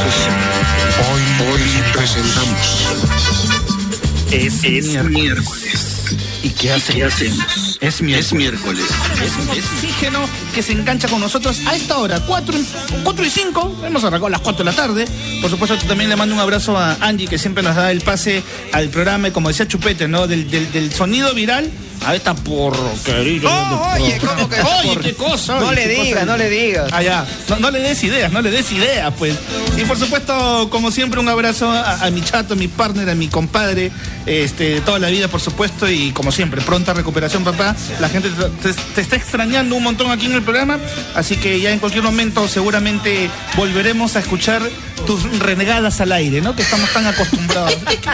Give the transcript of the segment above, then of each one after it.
Hoy, hoy presentamos. Es, miércoles. ¿Y qué, hacemos? Es miércoles. Es oxígeno que se engancha con nosotros a esta hora, 4, y 5. Hemos arrancado a las 4 de la tarde. Por supuesto, también le mando un abrazo a Angie, que siempre nos da el pase al programa, y como decía Chupete, ¿no? Del, del, del sonido viral a esta porquería. Oh, oye, ¿cómo que Oye, qué cosa. No oye, le digas, no le digas. Ah, ya. No, no le des ideas, no le des ideas, pues. Y por supuesto, como siempre, un abrazo a, a mi chato, a mi partner, a mi compadre, este, toda la vida, por supuesto, y como siempre, pronta recuperación, papá. La gente te, está extrañando un montón aquí en el programa, así que ya en cualquier momento seguramente volveremos a escuchar tus renegadas al aire, ¿no? Que estamos tan acostumbrados. es, que,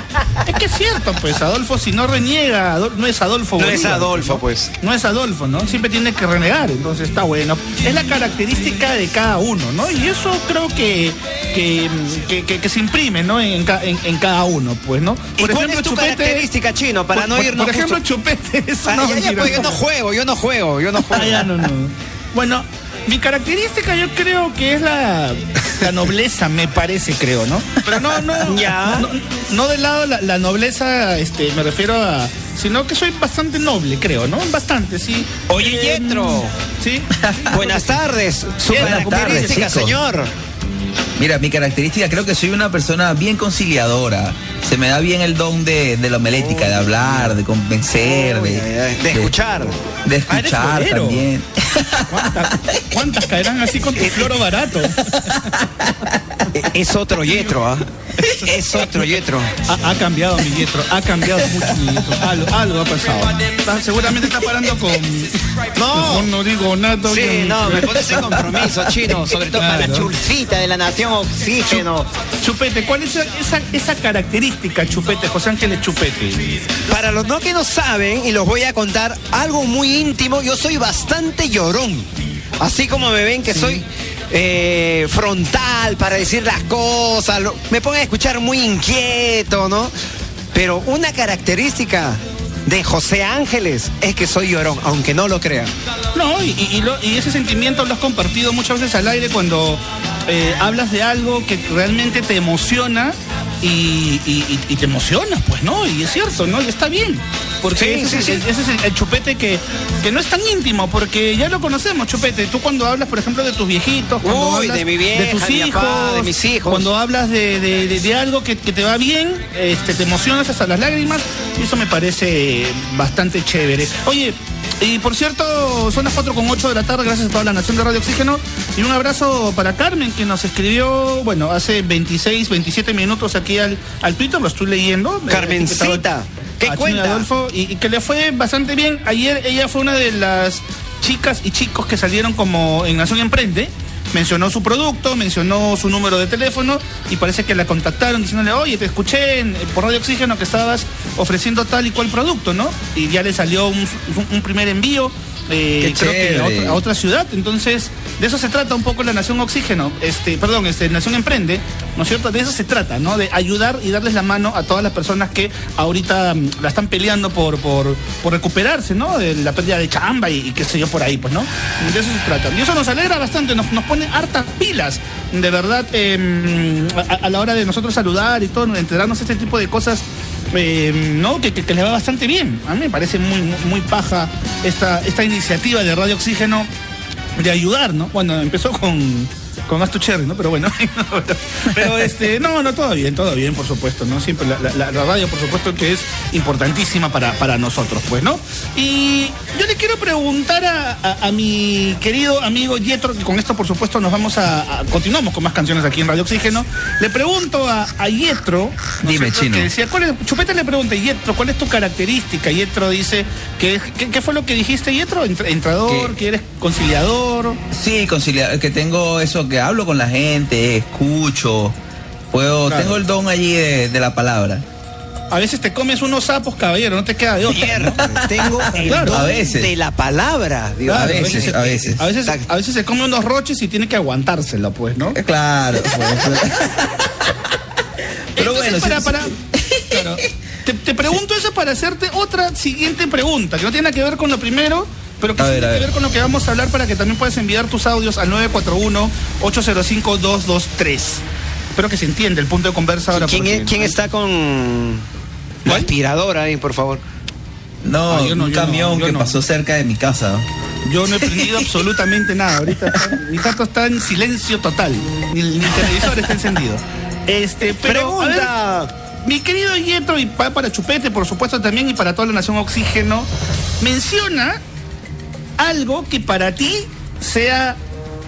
es que es cierto, pues, Adolfo, si no reniega, no es Adolfo No es Adolfo, ¿no? pues. no es Adolfo, ¿no? Siempre tiene que renegar, entonces está bueno. Es la característica de cada uno, ¿no? Y eso creo que, que, se imprime, ¿no? En, en- en cada uno, pues, ¿no? ¿Y cuál es tu característica, Chino, para por, no irnos Por ejemplo, justo- Chupete es Ah, una pues, yo no juego, yo no juego, yo no juego. Ah, ya, no, no. Bueno, mi característica yo creo que es la, la nobleza, me parece, creo, ¿no? Pero no, no. Ya. No, no del lado la, la nobleza, este, me refiero a. Sino que soy bastante noble, creo, ¿no? Bastante, sí. Oye, Eh, Yetro. Sí. Buenas tardes. Su Buenas característica, tardes, señor. Mira, mi característica, creo que soy una persona bien conciliadora. Se me da bien el don de, de la homelética, de hablar, de convencer, de, ay, de escuchar. De escuchar también. ¿Cuántas, cuántas caerán así con tu floro barato? Es otro Yetro, ¿ah? Es otro Yetro. Ha, ha cambiado mi Yetro, ha cambiado mucho mi Yetro. Algo, algo ha pasado. Está- seguramente está parando con. No. Mejor no digo nada. Sí, no, me pones en compromiso, Chino, sobre todo para la chulcita de la nación oxígeno. Chupete, ¿cuál es esa, esa característica, Chupete, José Ángeles Chupete? Para los no que no saben, y los voy a contar algo muy íntimo, yo soy bastante llorón. Así como me ven que soy eh, frontal para decir las cosas, me pongo a escuchar muy inquieto, ¿no? Pero una característica de José Ángeles es que soy llorón, aunque no lo crean. No, y ese sentimiento lo has compartido muchas veces al aire cuando eh, hablas de algo que realmente te emociona y, y- y- y te emociona, pues, ¿no? Y es cierto, ¿no? Y está bien. Porque Sí, ese, sí, es, sí. ese es el, el chupete que, que no es tan íntimo, porque ya lo conocemos, chupete. Tú cuando hablas, por ejemplo, de tus viejitos, cuando Uy, hablas de mi vieja, de tus mi hijos, papá, de mis hijos. cuando hablas de, de- de- de algo que, que te va bien, este, te emocionas hasta las lágrimas, y eso me parece bastante chévere. Oye, y por cierto, son las 4 con 8 de la tarde, gracias a toda la Nación de Radio Oxígeno. Y un abrazo para Carmen, que nos escribió, bueno, hace 26, 27 minutos aquí al, al Twitter, lo estoy leyendo. Eh, Carmencita, ¿qué cuenta? Adolfo, y, y que le fue bastante bien. Ayer ella fue una de las chicas y chicos que salieron como en Nación Emprende. Mencionó su producto, mencionó su número de teléfono y parece que la contactaron diciéndole, oye, te escuché en- por Radio Oxígeno que estabas ofreciendo tal y cual producto, ¿no? Y ya le salió un primer envío, eh, creo que a otra, a otra ciudad. Entonces, de eso se trata un poco la Nación Oxígeno, este, perdón, este, Nación Emprende, ¿no es cierto? De eso se trata, ¿no? De ayudar y darles la mano a todas las personas que ahorita mm, la están peleando por, por, por recuperarse, ¿no? De la pérdida de chamba y, y qué sé yo por ahí, pues, ¿no? De eso se trata. Y eso nos alegra bastante, nos, nos pone hartas pilas, de verdad, eh, a, a la hora de nosotros saludar y todo, enterarnos de este tipo de cosas. Eh, ¿no? Que, que, que le va bastante bien. A mí me parece muy, muy, muy paja esta, esta iniciativa de Radio Oxígeno de ayudar, ¿no? Bueno, empezó con, con Astu Cherry, ¿no? Pero bueno, pero este, no, no, todo bien, todo bien, por supuesto, ¿no? Siempre la, la- la radio, por supuesto, que es importantísima para, para nosotros, pues, ¿no? Y yo le quiero preguntar a, a- a mi querido amigo Yetro, que con esto, por supuesto, nos vamos a, a- continuamos con más canciones aquí en Radio Oxígeno. Le pregunto a, a Yetro, ¿no es Dime? Chino. que decía, ¿cuál es, Chupete le pregunta, Yetro, ¿cuál es tu característica? Yetro dice, que, ¿qué, qué fue lo que dijiste, Yetro? Entra- Entrador, Que- que eres conciliador. Sí, conciliar, que tengo eso, que hablo con la gente, escucho, puedo, Claro. tengo el don allí de, de la palabra. A veces te comes unos sapos, caballero, no te queda de otra. Mierda, tengo el Claro, don a veces. de la palabra. A veces, a veces. A veces, a veces se come unos roches y tiene que aguantárselo, pues, ¿no? Eh, Claro, pues, pero Entonces, bueno, para, sí, para, claro, te, te pregunto eso para hacerte otra siguiente pregunta, que no tiene nada que ver con lo primero, pero que A sí ver, tiene que ver. con lo que vamos a hablar para que también puedas enviar tus audios al 941-805-223. espero que se entienda el punto de conversa ahora. ¿Quién, porque- es- quién está con la ¿Cuál? aspiradora ahí, por favor? No, Ah, yo no, un yo camión yo que no. pasó cerca de mi casa. Yo no he prendido absolutamente nada. Ahorita mi gato está en silencio total. Ni, ni el televisor está encendido. Este, pero. a ver, Pregunta. mi querido Yetro, y pa- para Chupete, por supuesto, también, y para toda la nación Oxígeno, menciona algo que para ti sea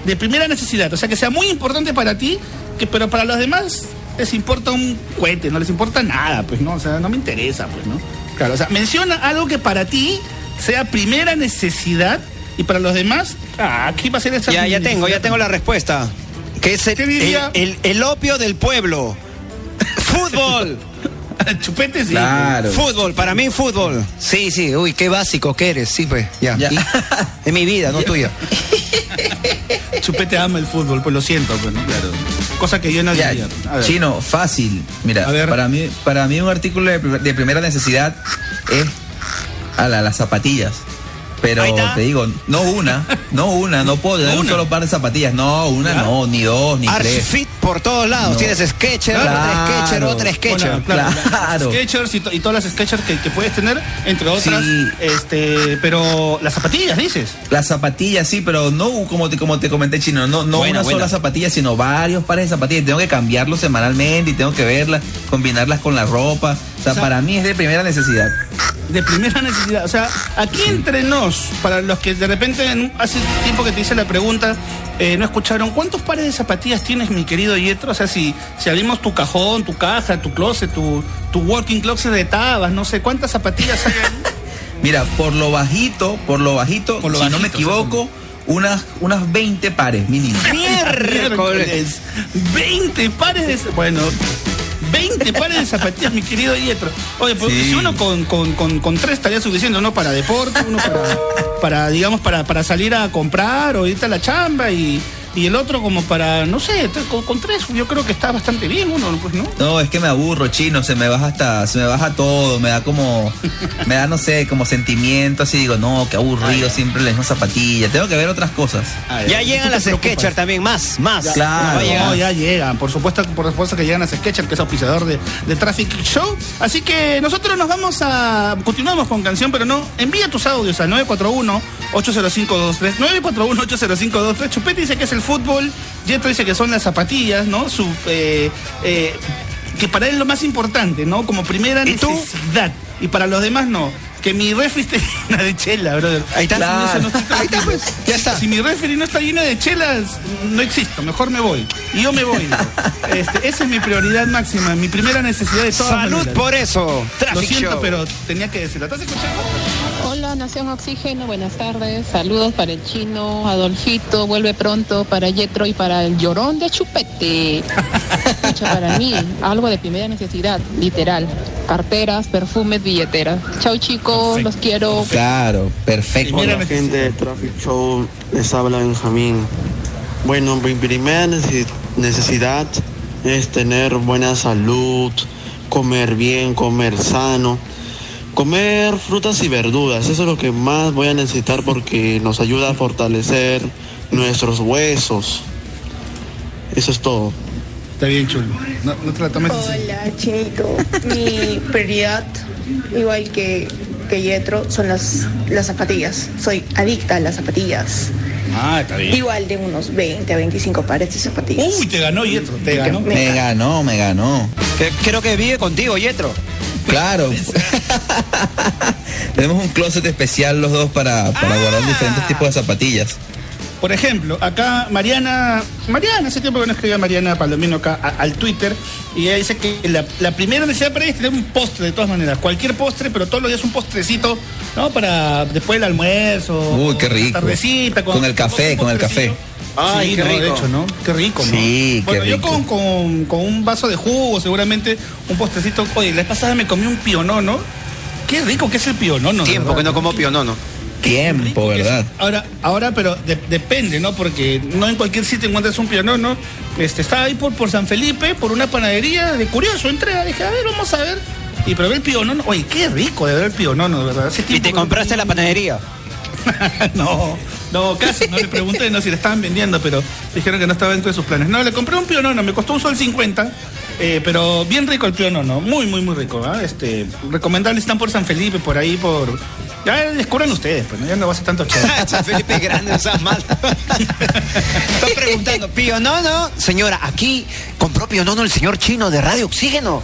de primera necesidad. O sea, que sea muy importante para ti, que pero para los demás les importa un cohete, no les importa nada, pues, ¿no? O sea, no me interesa, pues, ¿no? Claro, o sea, menciona algo que para ti sea primera necesidad y para los demás, ah, aquí va a ser esa Ya, ya tengo, ya tengo la respuesta. Que es el- el opio del pueblo. Fútbol. Chupete sí. Claro. Fútbol, para mí fútbol. Sí, sí, uy, qué básico que eres, sí, pues, ya. Ya. Y- es mi vida, no tuya. Chupete ama el fútbol, pues lo siento, pues, ¿no? Claro. Cosa que yo no Ya, diría. A ver. chino, fácil. Mira, A ver. para mí, para mí un artículo de primera necesidad es a la- las zapatillas. Pero te digo, no una, no una, no puedo tener un solo par de zapatillas. No, una no, ni dos, ni tres. Archfit por todos lados. No. Tienes Sketcher, Claro. otra Sketcher, otra Sketcher. Bueno, claro, Claro. las Skechers y, to- y todas las Skechers que, que puedes tener, entre otras, Sí. este, pero las zapatillas, dices. Las zapatillas, sí, pero no como te, como te comenté, chino, no, no Buena, una buena. sola zapatilla, sino varios pares de zapatillas. Tengo que cambiarlos semanalmente y tengo que verlas, combinarlas con la ropa. O sea, O sea, para mí es de primera necesidad. De primera necesidad. O sea, aquí entre nos, para los que de repente en- hace tiempo que te hice la pregunta, eh, no escucharon, ¿cuántos pares de zapatillas tienes, mi querido Yetro? O sea, si, si abrimos tu cajón, tu caja, tu closet, tu, tu working closet de tabas, no sé, ¿cuántas zapatillas hay ahí? Mira, por lo bajito, por lo bajito, Por lo si no me equivoco, unas, unas 20 pares mínimo. Miércoles. 20 pares de. Bueno. 20 pares de zapatillas, mi querido Yetro. Oye, pues Sí. si uno con, con, con, con tres estaría suficiente, uno para deporte, uno para, para digamos, para, para salir a comprar o irte a la chamba y, y el otro como para, no sé, con, con tres yo creo que está bastante bien uno, pues, ¿no? No, es que me aburro, chino, se me baja hasta, se me baja todo, me da como, me da, no sé, como sentimiento, así digo, no, qué aburrido, siempre las mismas zapatillas, tengo que ver otras cosas. Ya llegan las Sketcher también, más, más. Ya, Claro. no, ya, no, ya llegan. Por supuesto, por supuesto que llegan a Sketcher, que es auspiciador de, de Traffic Show. Así que nosotros nos vamos a. Continuamos con canción, pero no. Envía tus audios al 941-80523. 941-80523. Chupete dice que es el fútbol. Yeto dice que son las zapatillas, ¿no? Su. eh, eh, que para él es lo más importante, ¿no? Como primera ¿Y tú? necesidad. Y para los demás no. Que mi refri esté llena de chela, brother. Ahí está. No estoy Ahí está, pues, ya está. Si mi refri no está lleno de chelas, no existo, mejor me voy. Y yo me voy. Este, esa es mi prioridad máxima, mi primera necesidad de todas Salud maneras. por eso. Lo siento, Show. pero tenía que decirlo. ¿Estás escuchando? Nación Oxígeno, buenas tardes. Saludos para el chino, Adolfito, vuelve pronto, para Yetro y para el llorón de Chupete. Escucha, para mí, algo de primera necesidad, literal. Carteras, perfumes, billeteras. Chau chicos, los quiero. Claro, perfecto. Primera Hola gente de Traffic Show, les habla Benjamín. Bueno, mi primera necesi- necesidad es tener buena salud, comer bien, comer sano, comer frutas y verduras. Eso es lo que más voy a necesitar porque nos ayuda a fortalecer nuestros huesos. Eso es todo. Está bien, chulo. No, no te la tomes así. Hola, Chinito. Mi prioridad, igual que, que Yetro, son las, las zapatillas. Soy adicta a las zapatillas. Ah, está bien. Igual de unos 20 a 25 pares de zapatillas. Uy, te ganó Yetro, te ganó. Me- Me ganó, me ganó. Que- Creo que vive contigo, Yetro. Claro. Tenemos un closet especial los dos para, para Ah. guardar diferentes tipos de zapatillas. Por ejemplo, acá Mariana, Mariana, hace tiempo que no escribía Mariana Palomino acá a- al Twitter, y ella dice que la, la primera necesidad para ella es tener un postre de todas maneras, cualquier postre, pero todos los días un postrecito, ¿no? Para después del almuerzo. Uy, qué rico. tardecita, Con el café, con el postrecito. Ay, sí, qué no, rico. De hecho, ¿no? Qué rico, ¿no? Sí, qué bueno, yo con, con, con un vaso de jugo, seguramente un postrecito. Oye, la pasada me comí un pionono. Qué rico que es el pionono. Tiempo verdad. que no como pionono. Tiempo. ¿verdad? Ahora, ahora, pero de- depende, ¿no? Porque no en cualquier sitio encuentras un pionono. Este, estaba ahí por, por San Felipe, por una panadería de curioso, entré, dije, a ver, vamos a ver. Y probé el pionono. Oye, qué rico de ver el pionono, de verdad. Hace Y te que compraste la panadería. no, No, casi, no le pregunté no si le estaban vendiendo, pero dijeron que no estaba dentro de sus planes. No, le compré un pionono, me costó un sol 50, eh, pero bien rico el pionono, muy, muy, muy rico. ¿ah? Este, recomendable, están por San Felipe, por ahí, por... Ya descubran ustedes, pues, ¿no? ya no va a ser tanto chévere. San Felipe es grande, no seas mal. Están preguntando, Pionono, señora, aquí compró Pionono el señor chino de Radio Oxígeno.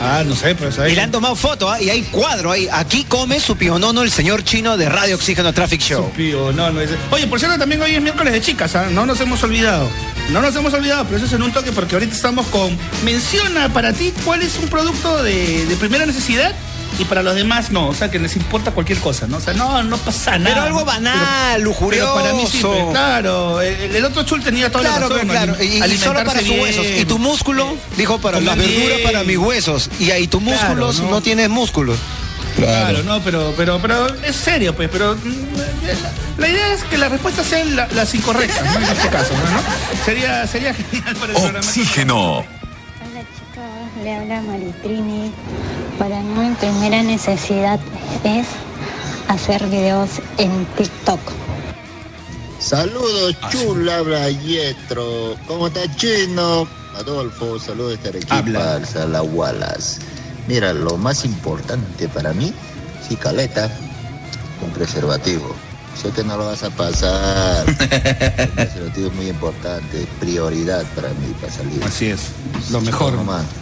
Ah, no sé, pues ahí... Y le han tomado foto, ¿ah? y hay cuadro ahí. Aquí come su pionono el señor chino de Radio Oxígeno Traffic Show. Pío, no, no es- Oye, por cierto, también hoy es miércoles de chicas, ¿ah? no nos hemos olvidado. No nos hemos olvidado, pero eso es en un toque porque ahorita estamos con. Menciona para ti cuál es un producto de, de primera necesidad y para los demás no. O sea, que les importa cualquier cosa, ¿no? O sea, no, no pasa nada. Pero algo banal, Pero- lujurioso. Pero para mí sí, pues, claro. El, el otro chul tenía toda Claro, la razón. pero claro. ali- Y, y solo para sus huesos. Y tu músculo, dijo, para las verduras, para mis huesos. Y ahí tu Claro, músculos ¿no? no tienes músculos. Claro, no, pero, pero, pero es serio, pues, pero mm, la idea es que las respuestas sean la- las incorrectas, ¿no? En este caso, ¿no? Sería, sería genial para el programa. Oxígeno. Hola chicos, le habla Maritrini. Para mí mi primera necesidad es hacer videos en TikTok. Saludos, chula, habla Yetro. ¿Cómo está chino? Adolfo, saludos de Arequipa, Sala Wallace. Mira, lo más importante para mí, sí, caleta, un preservativo. Sé que no lo vas a pasar. Es muy importante, prioridad para mí para salir. Así es, lo mejor.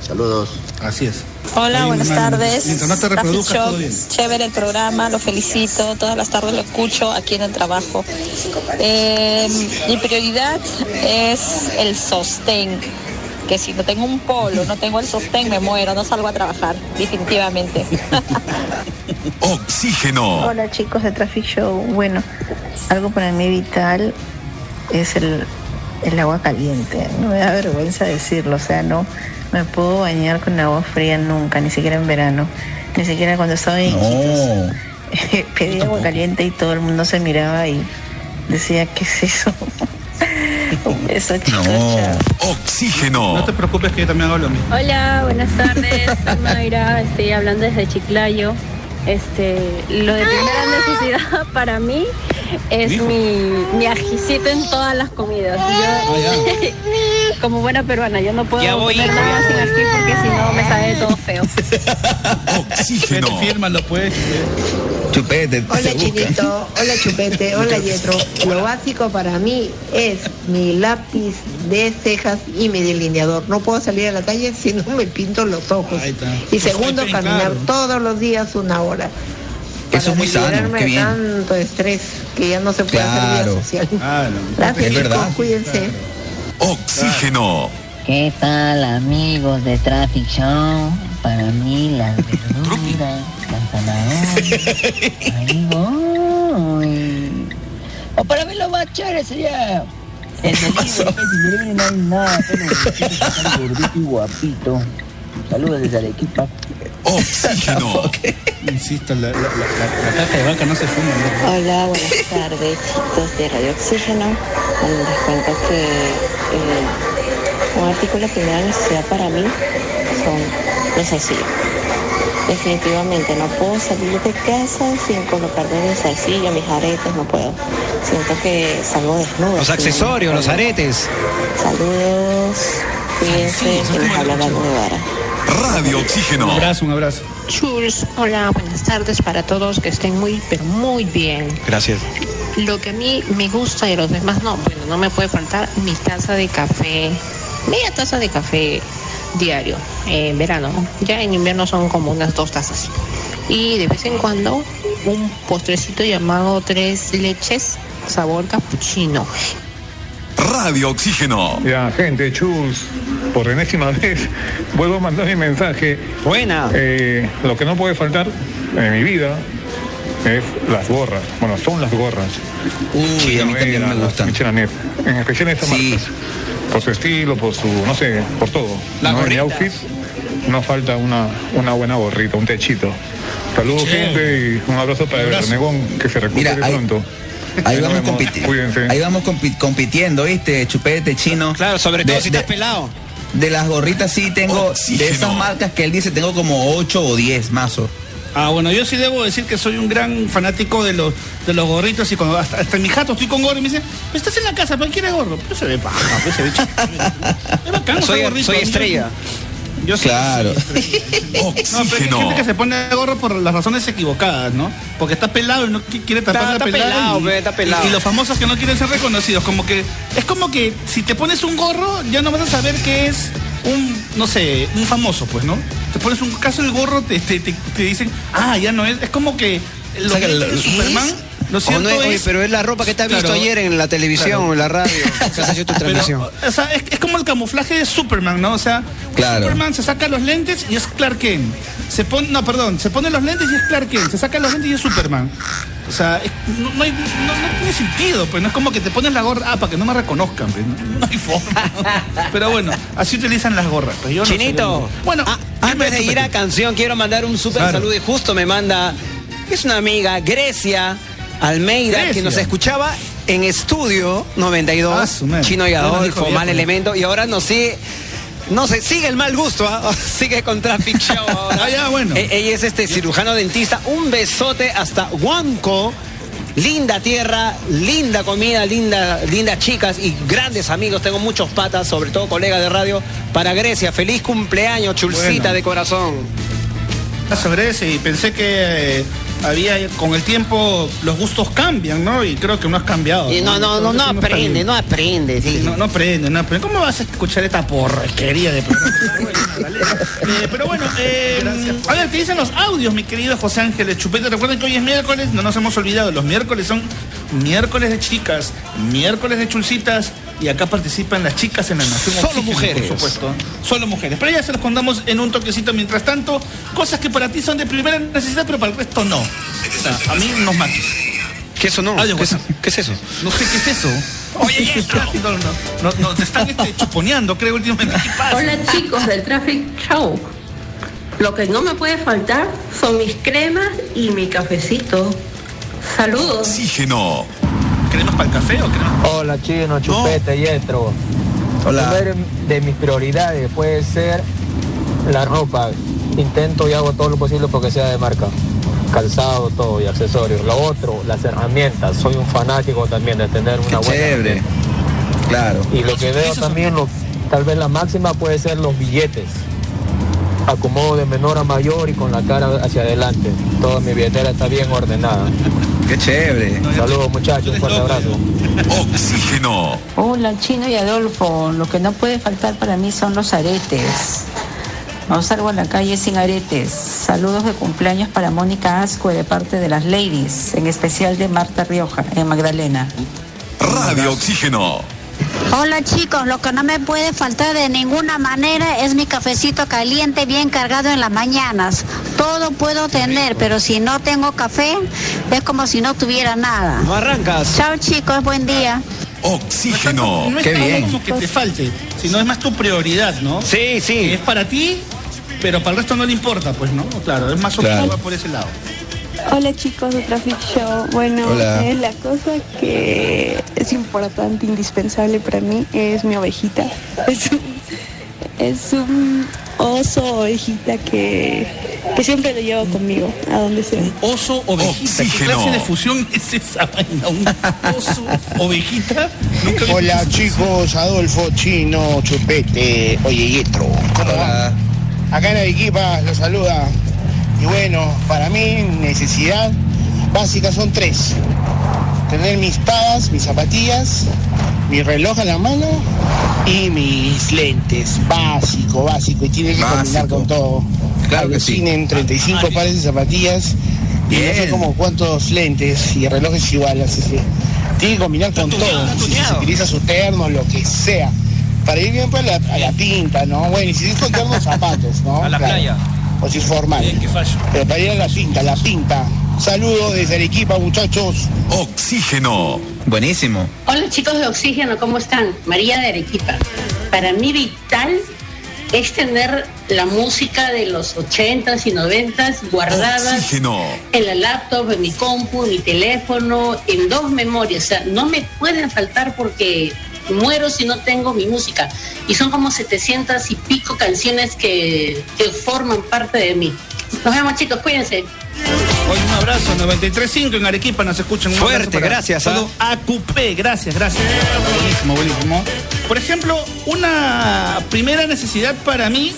Saludos. Así es. Hola, buenas tardes. Mientras no te reproduzcas, Show, todo bien. Chévere el programa, lo felicito. Todas las tardes lo escucho aquí en el trabajo. Eh, mi prioridad es el sostén. Que si no tengo un polo, no tengo el sostén, me muero, no salgo a trabajar, definitivamente. Oxígeno. Hola chicos de Traffic Show. Bueno, algo para mí vital es el, el agua caliente. No me da vergüenza decirlo, o sea, no me puedo bañar con agua fría nunca, ni siquiera en verano, ni siquiera cuando estaba en Iquitos. Pedí agua caliente y todo el mundo se miraba y decía, ¿qué es eso? Un beso, chicos. chao. Oxígeno. No te preocupes que yo también hago lo mismo. Hola, buenas tardes. Soy Mayra, estoy hablando desde Chiclayo. Este, lo de primera necesidad para mí es mi, mi ajicito en todas las comidas. Yo, como buena peruana, yo no puedo comer nada ya sin ají porque si no me sabe todo feo. Oxígeno. Vete, fírmalo, pues. Chupete. Hola. Chinito, hola Chupete, hola Yetro. Lo básico para mí es mi lápiz de cejas y mi delineador. No puedo salir a la calle si no me pinto los ojos. Y segundo, Pues, caminar claro. todos los días una hora. Eso es muy sano, qué bien. tanto estrés que ya no se puede hacer Claro. vida social. Claro. Gracias, Es chicos, verdad. cuídense. Oxígeno. ¿Qué tal amigos de Traffic Show? Para mí las verduras, zanahorias, ahí voy. O para mí lo más chévere sería el delivery, el delivery no hay nada, pero gordito y guapito. Saludos desde Arequipa. Oxígeno. Insisto, la, la, la, la- caca de vaca no se fuma. ¿no? Hola, buenas tardes, chicos de Radio Oxígeno. Bueno, les cuento que eh, un artículo de primera necesidad para mí son los zarcillos. Definitivamente no puedo salir de casa sin colocarme mi zarcillo, mis aretes, no puedo. Siento que salgo desnuda. Los accesorios, los aretes. Saludos, cuídense, les habla la Vara. Radio Oxígeno. Un abrazo, un abrazo. Churs, hola, buenas tardes para todos, que estén muy, pero muy bien. Gracias. Lo que a mí me gusta y a los demás no, bueno, no me puede faltar mi taza de café, media taza de café diario, en verano, ¿no? ya en invierno son como unas dos tazas. Y de vez en cuando un postrecito llamado tres leches, sabor cappuccino. Radio Oxígeno. Ya, gente, chus, por enésima vez vuelvo a mandar mi mensaje. Buena. Eh, lo que no puede faltar en mi vida es las gorras. Bueno, son las gorras. Uy, a mí también me gustan. En especial estas Sí. marcas. Por su estilo, por su, no sé, por todo. La ¿no? En mi gorrita. outfit no falta una, una buena gorrita, un techito. Saludos, Chévere. gente, y un abrazo para el renegón que se recupere Mira, ahí- pronto. Ahí vamos, vemos, compiti- Cuídense. ahí vamos compi- compitiendo, ¿viste? Chupete, chino. Claro, sobre todo De- si de- estás pelado. De las gorritas sí tengo, Oxígeno. de esas marcas que él dice, tengo como 8 o 10 mazos. Ah, bueno, yo sí debo decir que soy un gran fanático de los, de los gorritos y cuando hasta, hasta en mi jato estoy con gorro y me dice, estás en la casa, ¿para qué quieres gorro? Pues se ve paja, pues se ve chido. Es bacán, Soy- gorrito. soy estrella. Yo sí. Claro. No, pero hay gente que se pone gorro por las razones equivocadas, ¿no? Porque está pelado y no qui- quiere tapar Está- la está pelada. pelado, y, pe, está pelado. y- y los famosos que no quieren ser reconocidos, como que es como que si te pones un gorro ya no vas a saber que es un, no sé, un famoso, pues, ¿no? Te pones un caso del gorro, te, te, te- te dicen, ah, ya no es, es como que lo O sea, que que lo- de Superman, lo cierto no es- oye, es- pero es la ropa que te has visto ayer en la televisión, Claro. en la radio, que has hecho tu Pero, transmisión. o sea, es, es como el camuflaje de Superman, ¿no? O sea, Claro. Superman se saca los lentes y es Clark Kent. Se pone, no, perdón, se pone los lentes y es Clark Kent. Se saca los lentes y es Superman. O sea, no, no hay- no- no tiene sentido, pues no es como que te pones la gorra, ah, para que no me reconozcan, pues, no, no hay forma. Pero bueno, así utilizan las gorras. Pues, yo sé. Chinito, bueno, antes de ir a canción, quiero mandar un súper Claro. saludo y justo me manda, es una amiga, Grecia Almeida, Grecia. que nos escuchaba en estudio 92, Ah. Chino y Adolfo, mal elemento, y ahora nos sigue. No sé, sigue el mal gusto, ¿ah? sigue con Traffic Show ahora. Ah, ya, bueno. E- ella es este cirujano dentista. Un besote hasta Huanco. Linda tierra, linda comida, linda, lindas chicas y grandes amigos. Tengo muchos patas, sobre todo colegas de radio. Para Grecia, feliz cumpleaños, chulcita Bueno. de corazón. sobre ese y pensé que eh, había con el tiempo los gustos cambian, ¿no? Y creo que no has cambiado. Y no, no, no, no aprende, no aprende. sí. Sí, no, no aprende, no aprende. ¿Cómo vas a escuchar esta porquería de? Eh, pero bueno, eh, a ver, ¿qué dicen los audios, mi querido José Ángeles Chupete? Recuerden que hoy es miércoles, no nos hemos olvidado. Los miércoles son miércoles de chicas, miércoles de chulcitas y acá participan las chicas en la Nación Solo Oxígeno, mujeres. Por supuesto. Solo mujeres. Pero ya se los contamos en un toquecito mientras tanto. Cosas que para ti son de primera necesidad, pero para el resto no. O sea, a mí nos matos. ¿Qué eso no? Audio ¿Qué es, qué es eso? No sé qué es eso. Oye, no, no, no, no, te están este, chuponeando, creo, últimamente. ¿Qué pasa? Hola chicos del Traffic Show. Lo que no me puede faltar son mis cremas y mi cafecito. Saludos. Oxígeno. ¿Cremas para el café o cremas? Hola chino, chupete, yetro. Hola. Primero de mis prioridades puede ser la ropa. Intento y hago todo lo posible porque sea de marca. Calzado, todo y accesorios. Lo otro, las herramientas. Soy un fanático también de tener una Qué buena. chévere. Claro. Y lo que veo también, lo- tal vez la máxima puede ser los billetes. Acomodo de menor a mayor y con la cara hacia adelante. Toda mi billetera está bien ordenada. Qué chévere. Saludos muchachos, un fuerte abrazo. Oxígeno. Hola, Chino y Adolfo. Lo que no puede faltar para mí son los aretes. No salgo a la calle sin aretes. Saludos de cumpleaños para Mónica Ascue de parte de las ladies, en especial de Marta Rioja, en Magdalena. Radio Oxígeno. Hola chicos, lo que no me puede faltar de ninguna manera es mi cafecito caliente bien cargado en las mañanas. Todo puedo tener, pero si no tengo café es como si no tuviera nada. No arrancas. Chao chicos, buen día. Oxígeno. No es tanto como que te falte, sino es más tu prioridad, ¿no? Sí, sí. Es para ti, pero para el resto no le importa, pues, ¿no? Claro, es más Claro. por ese lado. Hola chicos de Traffic Show. Bueno, Hola. eh, la cosa que es importante, indispensable para mí es mi ovejita. Es un, es un oso ovejita que, que siempre lo llevo conmigo, a donde sea. Oso ovejita. ¿Qué clase de fusión es esa vaina? Un oso ovejita. Nunca Hola chicos, Adolfo, Chino, Chupete, oye Yetro. ¿Cómo va? Acá en Arequipa los saluda. Y bueno, para mí necesidad básica son tres. Tener mis padas, mis zapatillas, mi reloj en la mano y mis lentes. Básico, básico. Y tiene que combinar con todo. Claro que sí. Alucinen 35 pares de zapatillas y no sé Bien. como cuántos lentes y el reloj es igual, así que tiene que combinar con todo. Si se utiliza su terno, lo que sea. Para ir bien pues, a la, a la pinta, ¿no? Bueno, y si es con terno, zapatos, ¿no? A la Claro. playa. O si es formal. Bien, fallo. Pero para ir a la pinta, la pinta. Saludos desde Arequipa, muchachos. Oxígeno. Buenísimo. Hola chicos de Oxígeno, ¿cómo están? María de Arequipa. Para mí vital es tener la música de los 80s y 90s guardadas Oxígeno. en la laptop, en mi compu, en mi teléfono, en dos memorias. O sea, no me pueden faltar porque muero si no tengo mi música. Y son como 700 y pico canciones que, que forman parte de mí. Nos vemos chicos, cuídense. Hoy un abrazo, 93.5 en Arequipa nos escuchan. Un Fuerte, para gracias, ¿ah? Todo AQP, gracias, gracias. Buenísimo, buenísimo. Por ejemplo, una primera necesidad para mí,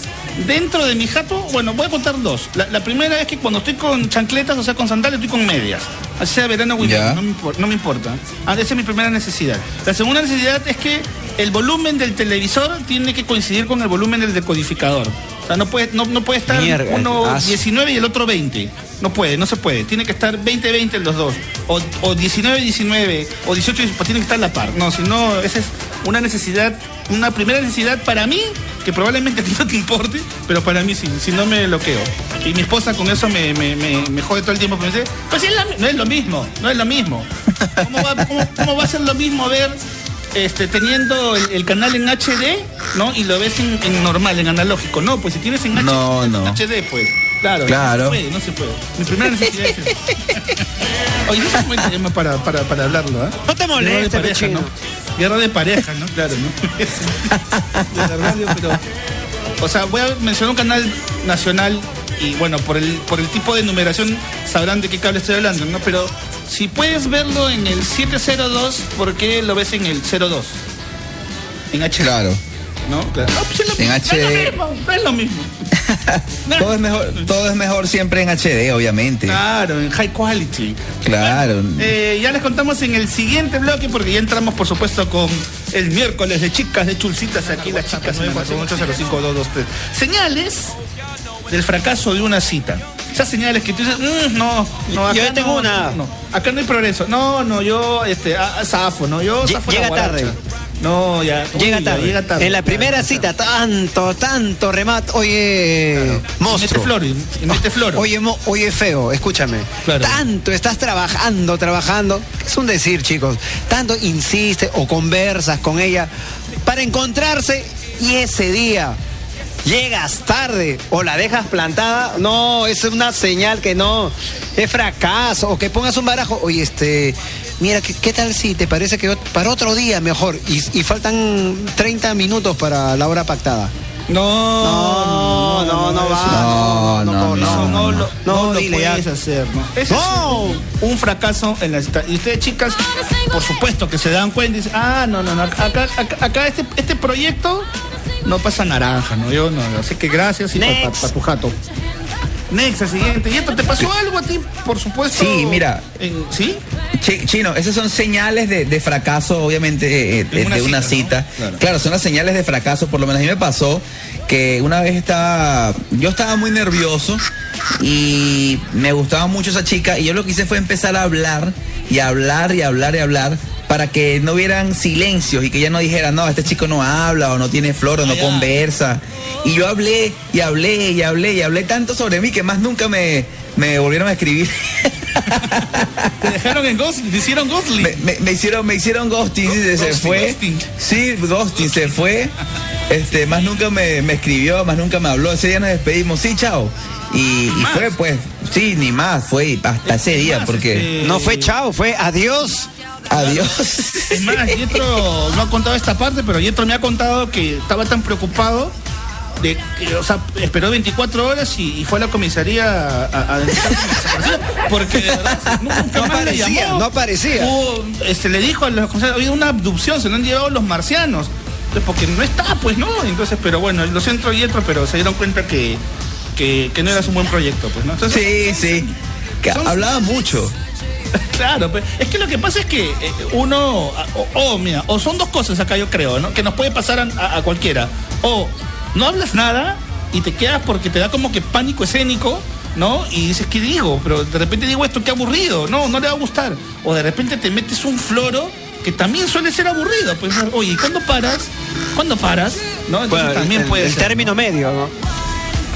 dentro de mi jato, bueno, voy a contar dos. La, la primera es que cuando estoy con chancletas, o sea, con sandalias, estoy con medias. Sea verano o invierno, no me, impor- no me importa. Ah, esa es mi primera necesidad. La segunda necesidad es que el volumen del televisor tiene que coincidir con el volumen del decodificador. O sea, no puede, no, no puede estar Mierda, uno ah, 19 y el otro 20. No puede, no se puede. Tiene que estar 20-20 los dos. O, o 19-19 o 18 pues tienen que estar a la par. No, si no, esa es una necesidad, una primera necesidad para mí, que probablemente a ti no te importe, pero para mí sí, si no me bloqueo. Y mi esposa con eso me, me, me, me jode todo el tiempo, porque me dice, pues es la no es lo mismo, no es lo mismo. ¿Cómo va, cómo- cómo va a ser lo mismo ver este, teniendo el, el canal en HD, ¿no? Y lo ves en, en normal, en analógico. No, pues si tienes en HD, No, en. HD, pues. Claro, Claro. no se puede, no se puede. Mi primera necesidad es. Oye, no es un buen tema para, para, para hablarlo, ¿ah? No te molestes, Guerra de pareja. ¿no? Guerra de pareja, ¿no? Claro, ¿no? de la radio, pero... O sea, voy a mencionar un canal nacional y bueno, por el, por el tipo de numeración sabrán de qué cable estoy hablando, ¿no? Pero si puedes verlo en el 702, ¿por qué lo ves en el 02? En HD. Claro. ¿No? Claro. No, pues es lo En HD. No es lo mismo. No es lo mismo. Todo es mejor, todo es mejor siempre en HD, obviamente. Claro, en high quality. Claro. Eh, ya les contamos en el siguiente bloque porque ya entramos por supuesto con el miércoles de chicas, de chulcitas aquí las chicas en el 805-223. Señales del fracaso de una cita. Esas señales que tú dices, "Mm, no, no, Yo acá tengo no, una. no, acá no hay progreso. No, no, yo, este, a- a- zafo, no, yo zafo llega tarde. No, ya. Llega uy, ya, tarde. llega tarde. En la primera cita, tanto, tanto remate. Oye, monstruo. mete flor, mete flor. Oye, mo- oye, feo, escúchame. Tanto estás trabajando, trabajando. Es un decir, chicos. Tanto insiste o conversas con ella para encontrarse y ese día llegas tarde o la dejas plantada. No, es una señal que no. Es fracaso. O que pongas un barajo. Oye, este. Mira, ¿qué, qué tal si te parece que para otro día mejor? Y, y faltan 30 minutos para la hora pactada. No, no, no, no, va. No, no, Eso no, lo, no, lo puedes hacer, ¿no? Un, un fracaso en la cita. Y ustedes, chicas, por supuesto que se dan cuenta y dicen, ah, no, no, no, acá, acá, acá este, este proyecto no pasa naranja, ¿no? Yo no, así que gracias y para Next. tu jato. Next, el siguiente. ¿Y esto te pasó algo a ti? Por supuesto. Sí, mira. en- ¿Sí? Chi- Chino, esas son señales de, de fracaso, obviamente, eh, eh, una de una cita, cita. ¿no? Claro. Claro. son las señales de fracaso. Por lo menos a mí me pasó que una vez estaba, yo estaba muy nervioso y me gustaba mucho esa chica y yo lo que hice fue empezar a hablar y hablar y hablar y hablar para que no hubieran silencios y que ella no dijera, no, este chico no habla o no tiene flor o no conversa. Y yo hablé y hablé y hablé y hablé tanto sobre mí que más nunca me, me volvieron a escribir. Te dejaron en Ghost, te hicieron Ghostly. Me, me- me hicieron, me hicieron ghosting, se Ghosting, fue. ghosting. Sí, ghosting, se fue. Este, más nunca me, me escribió, más nunca me habló. Ese día nos despedimos, sí, chao. Y, y fue pues, sí, ni más, fue hasta ese día, porque. No fue chao, fue adiós. Adiós. Es más, Yetro no ha contado esta parte, pero Yetro me ha contado que estaba tan preocupado de que, o sea, esperó 24 horas y, y fue a la comisaría a, a- a porque de verdad, nunca No más le llamó. no aparecía. Hubo, este, le dijo a los comisarios, ha habido una abducción, se lo han llevado los marcianos. Entonces, porque no está, pues no. Entonces, pero bueno, lo siento Yetro, pero se dieron cuenta que, que, que no era un buen proyecto, pues, ¿no? Entonces, Sí, sí. Que son- hablaba mucho. Claro, pues, es que lo que pasa es que eh, uno, o, o, mira, o son dos cosas acá yo creo, ¿no? Que nos puede pasar a, cualquiera. O no hablas nada y te quedas porque te da como que pánico escénico, ¿no? Y dices, ¿qué digo? Pero de repente digo esto, qué aburrido, no, no le va a gustar. O de repente te metes un floro que también suele ser aburrido. Pues, oye, ¿y cuándo paras? ¿Cuándo paras? ¿No? Entonces Bueno, también el, puede el ser, término medio, ¿no?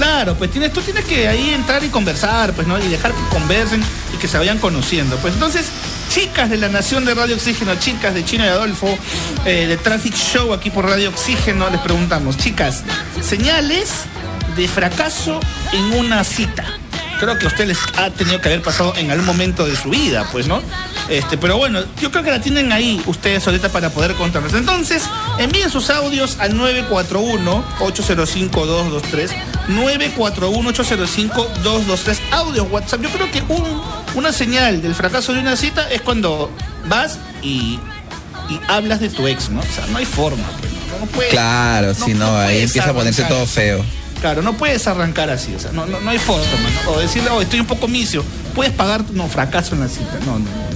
Claro, pues tienes, tú tienes que ahí entrar y conversar, pues, ¿no? Y dejar que conversen y que se vayan conociendo. Pues entonces, chicas de la Nación de Radio Oxígeno, chicas de Chino y Adolfo, eh, de Traffic Show aquí por Radio Oxígeno, les preguntamos, chicas, señales de fracaso en una cita. Creo que a usted les ha tenido que haber pasado en algún momento de su vida, pues, ¿no? Este, pero bueno, yo creo que la tienen ahí ustedes ahorita para poder contarnos. Entonces, envíen sus audios al 941-805-223. 941-805-223. Audios WhatsApp. Yo creo que un- una señal del fracaso de una cita es cuando vas y, y hablas de tu ex, ¿no? O sea, no hay forma. pues, no, no puedes- Claro, si no, ahí empieza a ponerse todo feo. Claro, no puedes arrancar así, o sea, no, no, no hay forma. O decirle, oh, estoy un poco misio, puedes pagar, no, fracaso en la cita, no, no. no.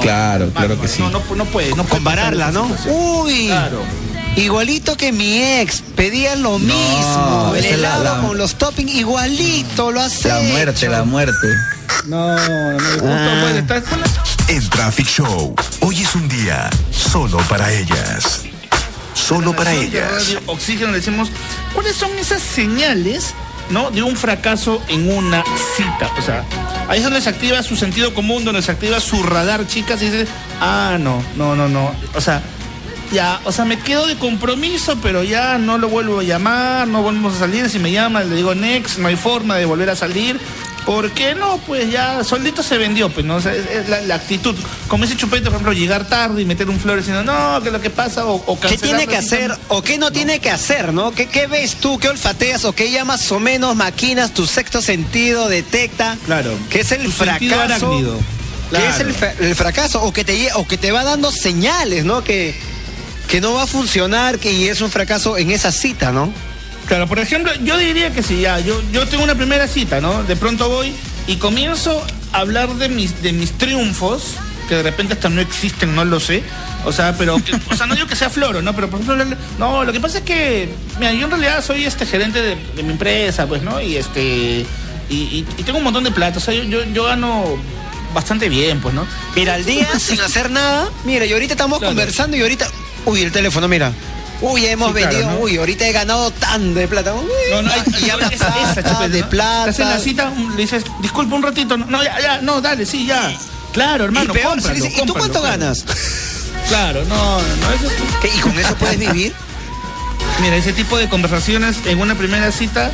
Claro, No, claro no, que sí. No, no, no puede, no Compararla, ¿no? Uy. Claro. Igualito que mi ex, pedían lo mismo. El la- helado la- con los toppings, igualito, lo hace. La muerte, la muerte. No, no, justo Ah. pues, En Traffic Show, hoy es un día solo para ellas. Solo para ellas. Radio Oxígeno le decimos, ¿cuáles son esas señales, ¿no? De un fracaso en una cita. O sea, ahí es donde se activa su sentido común, donde se activa su radar, chicas, y dices, ah, no, no, no, no. O sea, ya, o sea, me quedo de compromiso, pero ya no lo vuelvo a llamar, no volvemos a salir. Si me llama, le digo next, no hay forma de volver a salir. ¿Por qué no? Pues ya solito se vendió, pues no, O sea, es, es la, la actitud. Como ese chupete, por ejemplo, llegar tarde y meter un flor diciendo, no, que lo que pasa, o, o ¿Qué tiene que hacer o qué no, tiene que hacer, no? ¿Qué, qué ves tú? ¿Qué olfateas o qué ya más o menos maquinas tu sexto sentido detecta? Claro. ¿Qué es el Tu fracaso? ¿Qué es el, fra- el fracaso? O que, te, o que te va dando señales, ¿no? Que, que no va a funcionar que, y es un fracaso en esa cita, ¿no? Claro, por ejemplo, yo diría que si ya, yo, yo tengo una primera cita, ¿no? De pronto voy y comienzo a hablar de mis, de mis triunfos, que de repente hasta no existen, no lo sé. O sea, pero, que- o sea, no digo que sea floro, ¿no? Pero por ejemplo, no, lo que pasa es que, mira, yo en realidad soy este gerente de, de mi empresa, pues, ¿no? Y este, y, y- y tengo un montón de plata, o sea, yo, yo, yo gano bastante bien, pues, ¿no? Mira, al día sin hacer nada, mira, y ahorita estamos Claro. conversando y ahorita, uy, el teléfono, mira. Uy, hemos Sí, claro, vendido, ¿no? uy, ahorita he ganado tan de plata. Uy, No, no, hay, y hablas esa, de ¿no? plata. Te hacen la cita, le dices, disculpa un ratito. No, no, ya, ya, no, dale, sí, ya. Claro, hermano, y peor, cómpralo, dice, ¿y tú cuánto claro. ganas? Claro, no, no, no, eso es- ¿Qué, ¿Y con eso puedes vivir? Mira, ese tipo de conversaciones en una primera cita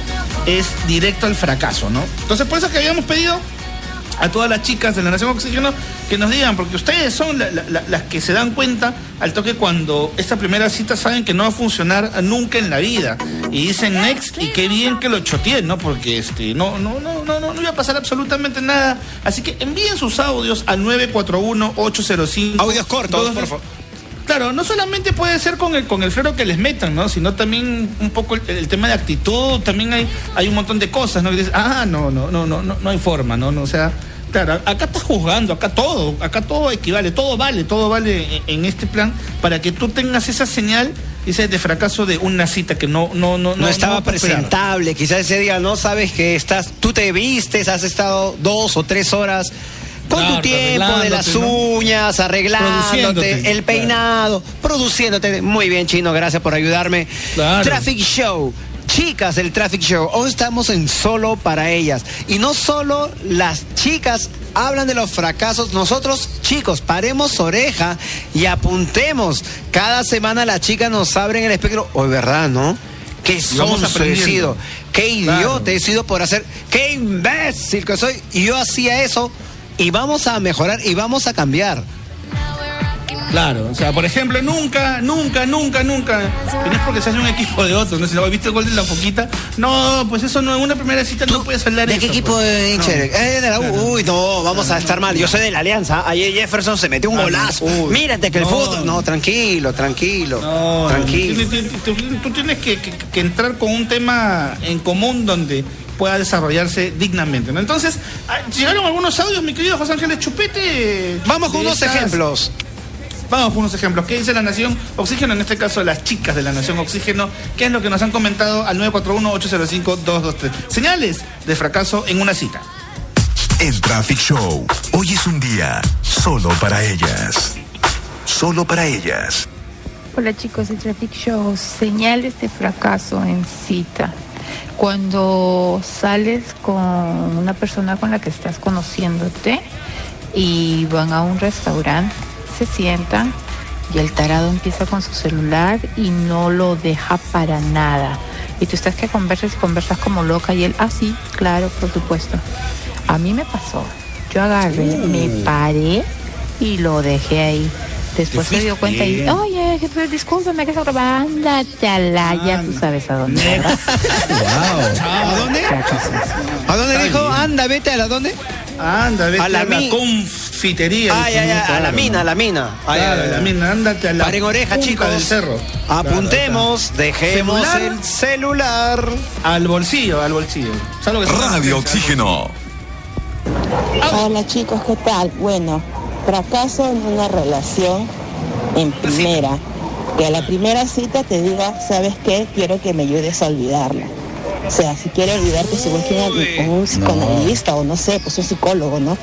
es directo al fracaso, ¿no? Entonces, por eso que habíamos pedido a todas las chicas de la Nación Oxígeno que nos digan, porque ustedes son la- la- la- las que se dan cuenta al toque cuando esta primera cita saben que no va a funcionar nunca en la vida. Y dicen next y qué bien que lo choteen, ¿no? Porque este, no, no, no, no, no, no iba a pasar absolutamente nada. Así que envíen sus audios al 941-805. Audios cortos, por favor. Claro, no solamente puede ser con el con el floro que les metan, ¿no? Sino también un poco el, el tema de actitud, también hay, hay un montón de cosas, ¿no? Que dices, ah, no, no, no, no, no, no hay forma, ¿no? no o sea, claro, acá estás juzgando, acá todo, acá todo equivale, todo vale, todo vale en, en este plan para que tú tengas esa señal, dices, de fracaso de una cita que no, no, no, No, estaba va a prosperar. presentable, quizás ese día no sabes que estás, tú te vistes, has estado dos o tres horas con Claro, tu tiempo de las uñas, arreglándote, el peinado, produciéndote. Muy bien, Chino, gracias por ayudarme. Claro. Traffic Show. Chicas del Traffic Show, hoy estamos en solo para ellas. Y no solo las chicas hablan de los fracasos, nosotros chicos, paremos oreja y apuntemos. Cada semana las chicas nos abren el espectro. Hoy, ¿verdad, no? Qué sonso he sido, qué idiota Claro. he sido por hacer, qué imbécil que soy. Y yo hacía eso y vamos a mejorar y vamos a cambiar. Claro, o sea, por ejemplo, nunca, nunca, nunca, nunca, no es porque seas un equipo de otro, ¿no? No viste el gol de la foquita, no, pues eso no, en una primera cita no puedes hablar ¿De eso, qué equipo pues. de hincha No. Eh, de la U. Uy, no, vamos a estar mal. Yo soy de la Alianza. Ayer Jefferson se metió un Ah, golazo. uy. Mírate que el fútbol. No, tranquilo, tranquilo. No, tranquilo. Tú, tú- tú- tú tienes que, que- que entrar con un tema en común donde pueda desarrollarse dignamente, ¿no? Entonces, ah, llegaron algunos audios, mi querido José Ángeles Chupete. Vamos con unos ejemplos. Vamos con unos ejemplos. ¿Qué dice la Nación Oxígeno? En este caso, las chicas de la Nación Oxígeno. ¿Qué es lo que nos han comentado al 941-805-223? Señales de fracaso en una cita. En Traffic Show, hoy es un día solo para ellas. Solo para ellas. Hola chicos de Traffic Show, señales de fracaso en cita. Cuando sales con una persona con la que estás conociéndote y van a un restaurante, se sientan y el tarado empieza con su celular y no lo deja para nada. Y tú estás que conversas y conversas como loca y él, ah sí, claro, por supuesto. A mí me pasó. Yo agarré, me paré y lo dejé ahí. Después se dio cuenta y, oye, jefe, discúlpame que esa broma, ándate a la, ya tú sabes a dónde. ¿verdad? ¿A dónde? ¿A dónde dijo? Anda, vete a la dónde? Anda, vete A a la la, mi- confitería. Ah, ya, dice, ya, a la mina, a la mina. Ah, Claro, a la mina, ándate a la Paren oreja, punta chicos. del cerro. Apuntemos, dejemos Celular. el celular. Al bolsillo, al bolsillo. ¿Sabes lo que se Radio? Oxígeno. Hola chicos, ¿qué tal? Bueno, fracaso en una relación en primera. Que a la primera cita te diga, ¿sabes qué? Quiero que me ayudes a olvidarla. O sea, si quiere olvidarte, se busca un, un psicoanalista o no sé, pues un psicólogo, ¿no?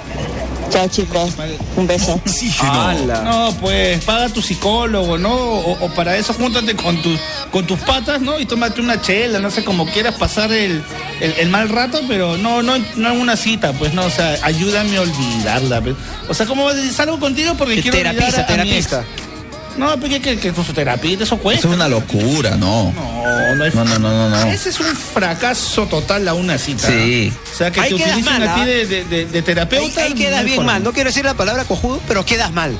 Chao chicos, un beso. No, pues paga tu psicólogo, ¿no? O, o para eso júntate con tus con tus patas, ¿no? Y tómate una chela, no sé, como quieras pasar el, el- el mal rato, pero no, no, no en una cita, pues no, o sea, ayúdame a olvidarla. pues. O sea, ¿cómo vas a decir? Salgo contigo porque quiero Terapista, olvidar a, a mi ex. No, porque que, que con su terapista eso cuesta. Eso es una locura, no. No, no, es- No, no, no, no, no. Ese es un fracaso total a una cita. Sí. O sea, que Ahí te quedas utilicen mal, a ti ¿ah? de, de- de- de terapeuta. Ahí, ahí quedas no bien mal. No quiero decir la palabra cojudo, pero quedas mal.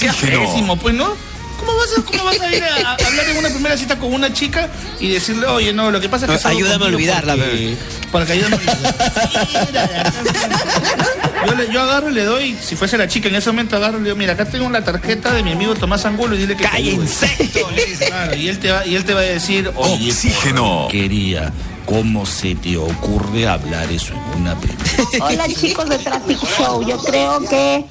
Qué pésimo, pues, ¿no? ¿Cómo vas, a, ¿Cómo vas a ir a, a hablar en una primera cita con una chica y decirle, oye, no, lo que pasa es que... No, ayúdame a olvidarla, porque- bebé. Para que ayúdame a olvidarla. Yo, le- yo agarro y le doy, si fuese la chica en ese momento, agarro y le digo, mira, acá tengo la tarjeta de mi amigo Tomás Angulo y dile que... ¡Cállense! Claro, y él te va, y él te va a decir, oye, Oxígeno. quería, ¿cómo se te ocurre hablar eso en una primera Hola chicos de Traffic Show, yo creo que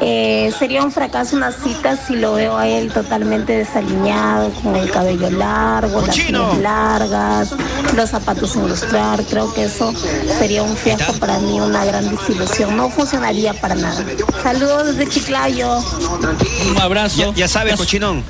eh, sería un fracaso una cita si lo veo a él totalmente desaliñado, con el cabello largo, las uñas largas, los zapatos sin lustrar, creo que eso sería un fiasco para mí, una gran desilusión, no funcionaría para nada. Saludos desde Chiclayo. Un abrazo. Ya, ya sabes, cochinón.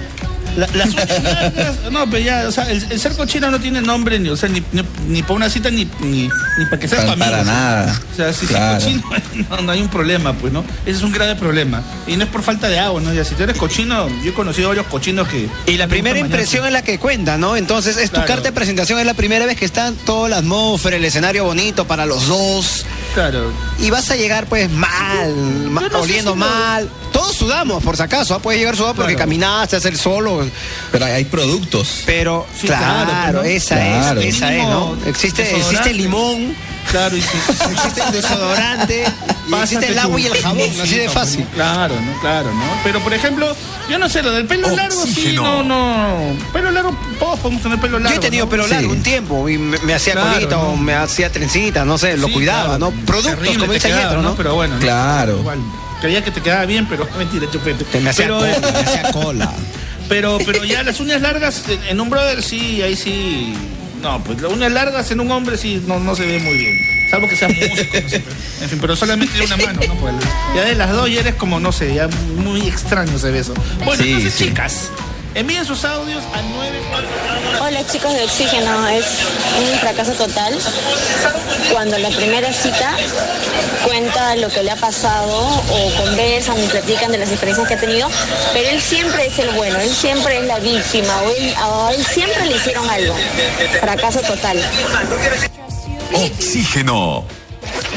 La- las uñas largas, no, pero ya, o sea, el, el ser cochino no tiene nombre, ni, o sea, ni, ni, ni para una cita, ni, ni, ni para que seas Para- tu amigo. para o sea. nada. O sea, si Claro. cochino, no, no hay un problema, pues, ¿no? Ese es un grave problema. Y no es por falta de agua, ¿no? Ya, si tú eres cochino, yo he conocido varios cochinos que... Y la primera impresión es la que cuenta, ¿no? Entonces, es tu Claro. carta de presentación, es la primera vez que está toda la atmósfera, el escenario bonito para los dos. Claro. Y vas a llegar, pues, mal, ma- no oliendo si lo- mal. Todos sudamos, por si acaso. ¿ah? Puedes llegar sudado porque Claro. caminaste, hacer solo. Pero hay productos. Pero, Sí, claro, claro, ¿no? esa Claro. es, esa es, ¿no? Existe, existe el limón, Claro, y existe el desodorante, y existe el agua y el jabón, así de fácil. Claro, ¿no? Claro, ¿no? Pero, por ejemplo, yo no sé, lo del pelo largo, sí, no, no... Pelo largo, todos podemos tener pelo largo, Yo he tenido ¿no? pelo largo Sí. un tiempo y me, me hacía Claro, colita me hacía trencita, no sé, lo Sí, cuidaba, claro. ¿no? Productos, Terrible como dice ¿no? Pero bueno, ¿no? Claro. Igual, creía que te quedaba bien, pero mentira, chupete. Que me hacía pero, cola, eh, me hacía cola. pero, pero ya las uñas largas en- en un brother sí, ahí sí. No, pues las uñas largas en un hombre sí no, no se ve muy bien. Salvo que seas músico, no sé. pero- En fin, pero solamente de una mano, ¿no? Pues, ya de las dos ya eres como, no sé, ya muy extraño se ve eso. Bueno, Sí, entonces, sí. chicas, envíen sus audios a 9 Hola chicos de Oxígeno, es un fracaso total cuando la primera cita cuenta lo que le ha pasado o conversan y platican de las experiencias que ha tenido, pero él siempre es el bueno, él siempre es la víctima o él, a él siempre le hicieron algo. Fracaso total. Oxígeno.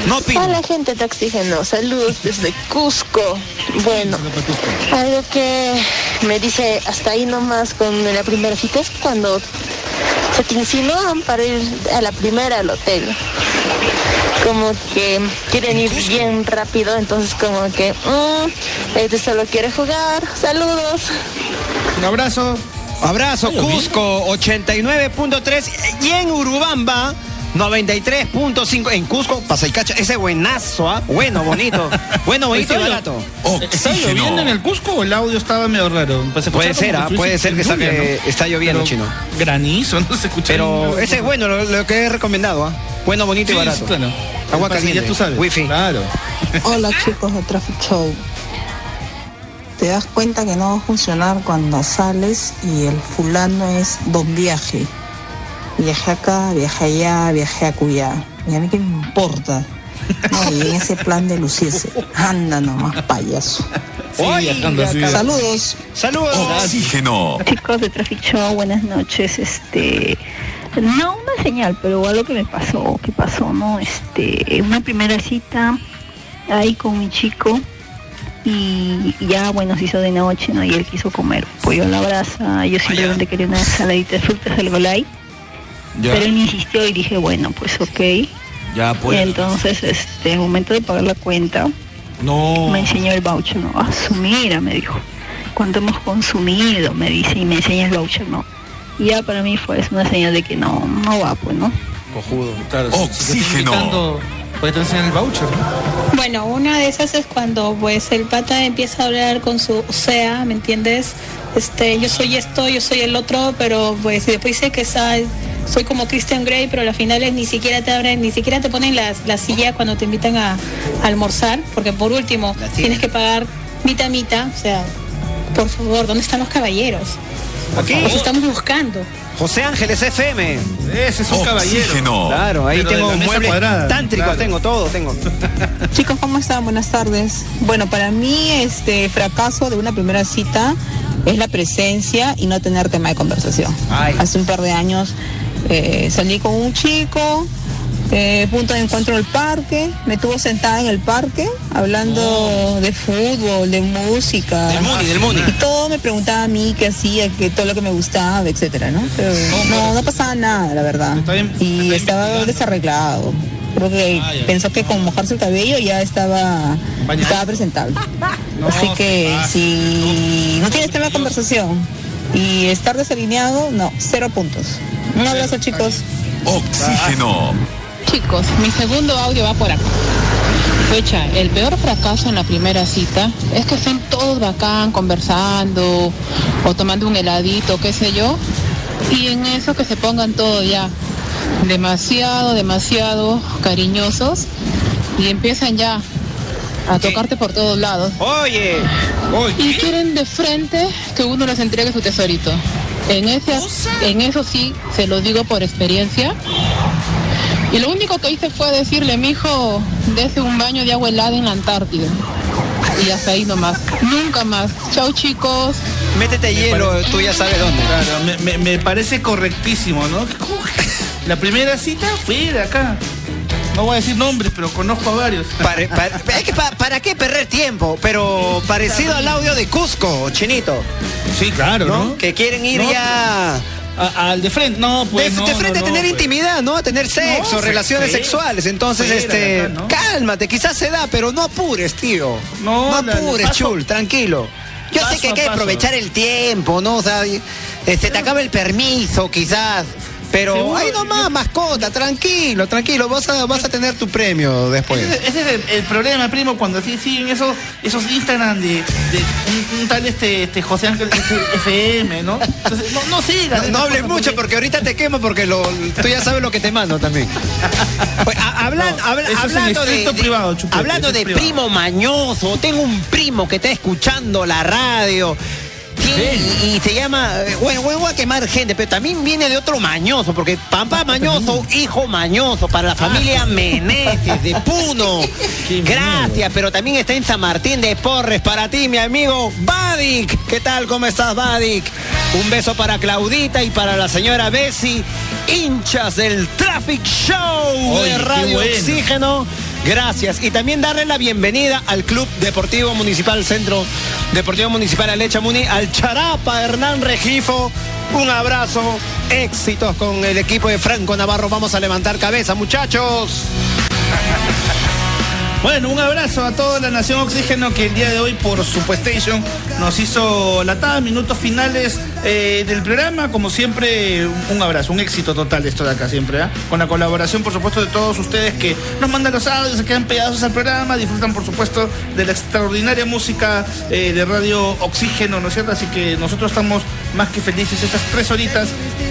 No opino. Hola gente de Oxígeno, saludos desde Cusco. Bueno, algo que me dice hasta ahí nomás con la primera cita es cuando se te insinúan para ir a la primera al hotel. Como que quieren ir bien rápido, entonces como que, mm, este solo quiere jugar. Saludos. Un abrazo. Abrazo, Cusco 89.3 y en Urubamba 93.5. En Cusco, Pasaicacha, ese buenazo, ¿ah? Bueno, bonito. Bueno, bonito y Está barato. ¿Está lloviendo en el Cusco o el audio estaba medio raro? Pues se Puede ser, ¿ah? puede ser que está, lluvia, que ¿no? está lloviendo, Pero chino. Granizo, no se escucha. Pero ese es bueno, lo, lo que he recomendado, ¿ah? Bueno, bonito y barato. sí, claro. Agua Pasa, caliente. Ya tú sabes. Wifi. Claro. Hola chicos de Traffic Show. Te das cuenta que no va a funcionar cuando sales y el fulano es don viaje. Viaje acá, viaje allá, viaje a Cuyá. Y a mí qué me importa. No, y en ese plan de lucirse. Anda nomás, payaso. viajando así. Saludos. Saludos. Oxígeno. Chicos de Traffic Show, buenas noches. Este, no una señal, pero algo que me pasó, que pasó, ¿no? Este, una primera cita ahí con mi chico Y ya, bueno, se hizo de noche, ¿no? Y él quiso comer pollo a la brasa. Yo simplemente quería una ensaladita de frutas, algo light. Ya. Pero él me insistió y dije, bueno, pues ok. Ya, pues. Y entonces, este, en el momento de pagar la cuenta, No. me enseñó el voucher, ¿no? Ah, su mira, me dijo. ¿Cuánto hemos consumido? Me dice, y me enseña el voucher, ¿no? Y ya para mí fue una señal de que no, no va, pues, ¿no? Cojudo. Claro, está Oxígeno. te enseñar el voucher, ¿no? Bueno, una de esas es cuando pues el pata empieza a hablar con su o sea, ¿me entiendes? Este, yo soy esto, yo soy el otro, pero pues y después dice que soy, soy como Christian Grey, pero a las finales ni siquiera te abren, ni siquiera te ponen la, la silla cuando te invitan a, a almorzar, porque por último tienes que pagar mitad mitad, o sea, por favor, ¿dónde están los caballeros? Aquí. Los estamos buscando. José Ángeles FM. Ese es un caballero. Claro, ahí Pero tengo muebles cuadrada, tántricos, claro. tengo todo, tengo. Chicos, ¿cómo están? Buenas tardes. Bueno, para mí este fracaso de una primera cita es la presencia y no tener tema de conversación. Hace un par de años eh, salí con un chico, eh, punto de encuentro al parque, me tuvo sentada en el parque hablando de fútbol, de música. Del Muni, del Muni. Y todo me preguntaba a mí qué hacía, que todo lo que me gustaba, etcétera, ¿no? Pero no, no pasaba nada, la verdad. Y estaba desarreglado. Creo que pensó que con mojarse el cabello ya estaba, estaba presentable. Así que si no tienes tema de conversación y estar desalineado, no, cero puntos. Un abrazo chicos. Oxígeno. Chicos, mi segundo audio va por acá. Fecha, el peor fracaso en la primera cita es que estén todos bacán conversando o tomando un heladito, qué sé yo, y en eso que se pongan todos ya demasiado, demasiado cariñosos y empiezan ya a tocarte por todos lados. Oye, y quieren de frente que uno les entregue su tesorito. En ese, en eso sí, se lo digo por experiencia. Y lo único que hice fue decirle, mijo, dese un baño de agua helada en la Antártida. Y hasta ahí nomás. Nunca más. Chao chicos. Métete hielo, tú ya sabes dónde. Claro, me, me- me parece correctísimo, ¿no? La primera cita fue de acá. No voy a decir nombres, pero conozco a varios. Para, para- es que pa- ¿para qué perder tiempo? Pero parecido al audio de Cusco, Chinito. Sí, claro, ¿no? Que quieren ir No, ya... A- al de frente, no, pues. de, no, de frente no, a tener pues. intimidad, ¿no? A tener sexo, No, relaciones sexuales. Entonces, este, cálmate, quizás se da, pero no apures, tío. No, apures, paso- chul, tranquilo. Yo sé que hay que aprovechar el tiempo, ¿no? O sea, este, te acaba el permiso, quizás. Pero Seguro, ahí nomás, mascota, tranquilo, tranquilo. Vas a, vas a tener tu premio después. Ese, ese es el, el problema, primo, cuando así siguen esos, esos Instagram de, de un, un tal este, este José Ángel FM, ¿no? Entonces, no, no sigas. No, no hables mucho porque ahorita te quemo porque lo, tú ya sabes lo que te mando también. Pues, a- hablan- No, hablando de, estricto de- privado, Chupete, hablando de primo mañoso, tengo un primo que está escuchando la radio. Y, y se llama, eh, bueno, voy a quemar gente, pero también viene de otro mañoso, porque papá mañoso, hijo mañoso, para la familia Meneses de Puno. Gracias, pero también está en San Martín de Porres, para ti, mi amigo Vadik. ¿Qué tal? ¿Cómo estás, Vadik? Un beso para Claudita y para la señora Bessie, hinchas del Traffic Show de Radio bueno. Oxígeno. Gracias. Y también darle la bienvenida al Club Deportivo Municipal Centro Deportivo Municipal Alecha Muni, al Charapa Hernán Regifo. Un abrazo, éxitos con el equipo de Franco Navarro. Vamos a levantar cabeza, muchachos. Bueno, un abrazo a toda la Nación Oxígeno que el día de hoy, por su PlayStation, nos hizo la tada, minutos finales eh, del programa. Como siempre, un abrazo, un éxito total esto de acá siempre, ¿ah? Con la colaboración, por supuesto, de todos ustedes que nos mandan los audios, se quedan pegados al programa, disfrutan, por supuesto, de la extraordinaria música eh, de Radio Oxígeno, ¿no es cierto? Así que nosotros estamos más que felices estas tres horitas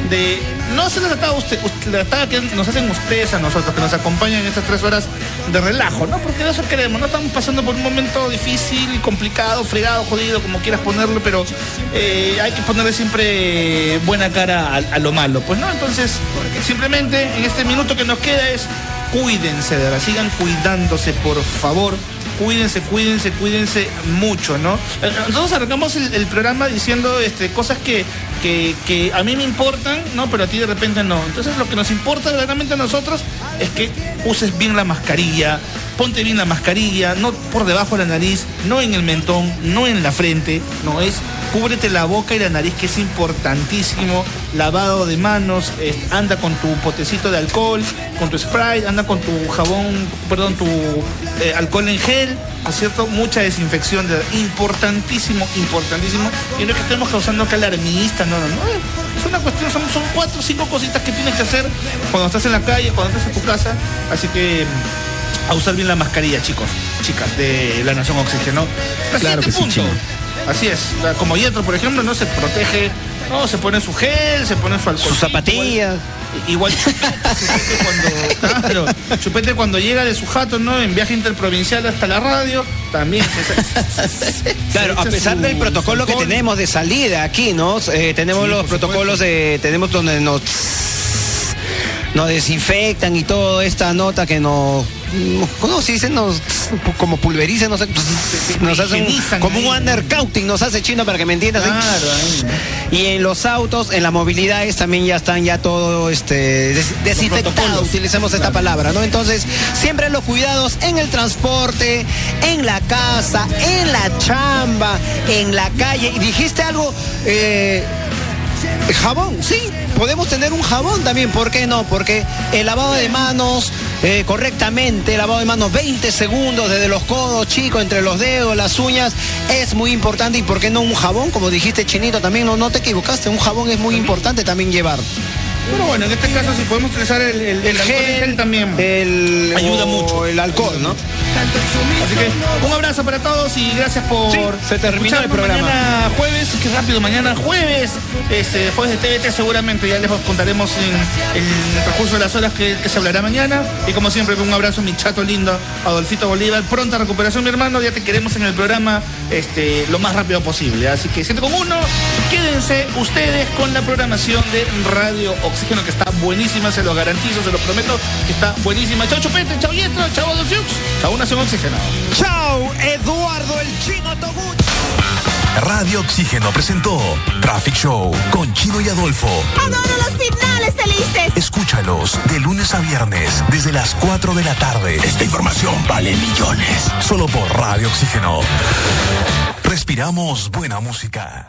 de no se les ataba usted, usted- la atada que nos hacen ustedes a nosotros, que nos acompañan en estas tres horas de relajo, ¿no? Porque de eso queremos, no estamos pasando por un momento difícil, complicado, fregado, jodido, como quieras ponerlo, pero eh, hay que ponerle siempre buena cara a, lo malo, pues, ¿no? Entonces, simplemente en este minuto que nos queda es cuídense, de verdad, sigan cuidándose, por favor. Cuídense, cuídense, cuídense mucho, ¿no? Eh, Nosotros arrancamos el, programa diciendo este, cosas que, que, que a mí me importan, ¿no? Pero a ti de repente no. Entonces lo que nos importa verdaderamente a nosotros es que uses bien la mascarilla, ponte bien la mascarilla, no por debajo de la nariz, no en el mentón, no en la frente, no es cúbrete la boca y la nariz que es importantísimo, lavado de manos, anda con tu potecito de alcohol, con tu spray, anda con tu jabón, perdón, tu eh, alcohol en gel, ¿no es cierto? Mucha desinfección, de- importantísimo, importantísimo, y no es que estemos causando que alarmista, no, no, no, es una cuestión, son, son cuatro o cinco cositas que tienes que hacer cuando estás en la calle, cuando estás en tu casa, así que a usar bien la mascarilla, chicos, chicas de la Nación Oxígeno. Claro que sí, punto. Así es, como Yetro, por ejemplo, no se protege, no, se pone su gel, se pone su alcohol. Sus zapatillas. Igual, igual Chupete cuando, claro, Chupete cuando llega de su jato, ¿no? En viaje interprovincial hasta la radio, también. se- Claro, a se pesar su- del protocolo que tenemos de salida aquí, ¿no? Eh, tenemos Sí, los protocolos de, tenemos donde nos, nos desinfectan y toda esta nota que nos, ¿cómo se dice? Nos, como pulverizan, no sé, nos hacen higienizan como un undercounting, nos hace chino para que me entiendas. ¿eh? Claro, ahí, ¿no? Y en los autos, en las movilidades también ya están ya todo este des- desinfectado, utilicemos esta palabra, ¿no? Entonces, siempre los cuidados en el transporte, en la casa, en la chamba, en la calle. Y dijiste algo, eh, jabón, sí, podemos tener un jabón también, ¿por qué no? Porque el lavado de manos eh, correctamente, lavado de manos 20 segundos desde los codos, chicos, entre los dedos, las uñas, es muy importante. ¿Y por qué no un jabón? Como dijiste, Chinito, también no, no te equivocaste, un jabón es muy importante también llevar. Pero bueno, en este caso, si podemos utilizar el, el, el alcohol gel también. el, Ayuda o mucho. El alcohol, ¿no? Así que un abrazo para todos y gracias por Sí, se terminó el programa. Mañana jueves, qué rápido, mañana jueves, este, jueves de TVT seguramente, ya les contaremos en, en el transcurso de las horas que, que se hablará mañana. Y como siempre, un abrazo, mi chato lindo, Adolfito Bolívar. Pronta recuperación, mi hermano, ya te queremos en el programa este, lo más rápido posible. Así que siete con uno, quédense ustedes con la programación de Radio Oxígeno, que está buenísima, se lo garantizo, se lo prometo, que está buenísima. Chao Chupete, chao Yetro, chao Adolfiux, chao Nación Oxígeno. Chao, Eduardo el Chino Toguchi. Radio Oxígeno presentó Traffic Show con Chino y Adolfo. Adoro los finales felices. Escúchalos de lunes a viernes desde las 4 de la tarde. Esta información vale millones. Solo por Radio Oxígeno. Respiramos buena música.